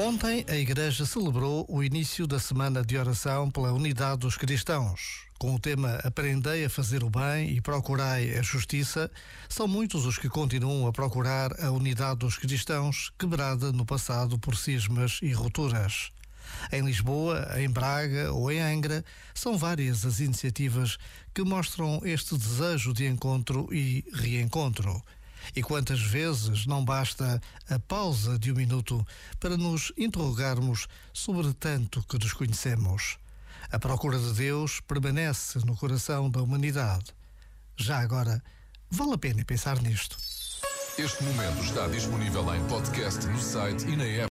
Ontem a Igreja celebrou o início da Semana de Oração pela Unidade dos Cristãos. Com o tema Aprendei a fazer o bem e procurai a justiça, são muitos os que continuam a procurar a unidade dos cristãos, quebrada no passado por cismas e rupturas. Em Lisboa, em Braga ou em Angra, são várias as iniciativas que mostram este desejo de encontro e reencontro. E quantas vezes não basta a pausa de um minuto para nos interrogarmos sobre tanto que desconhecemos? A procura de Deus permanece no coração da humanidade. Já agora, vale a pena pensar nisto. Este momento está disponível em podcast no site e na app.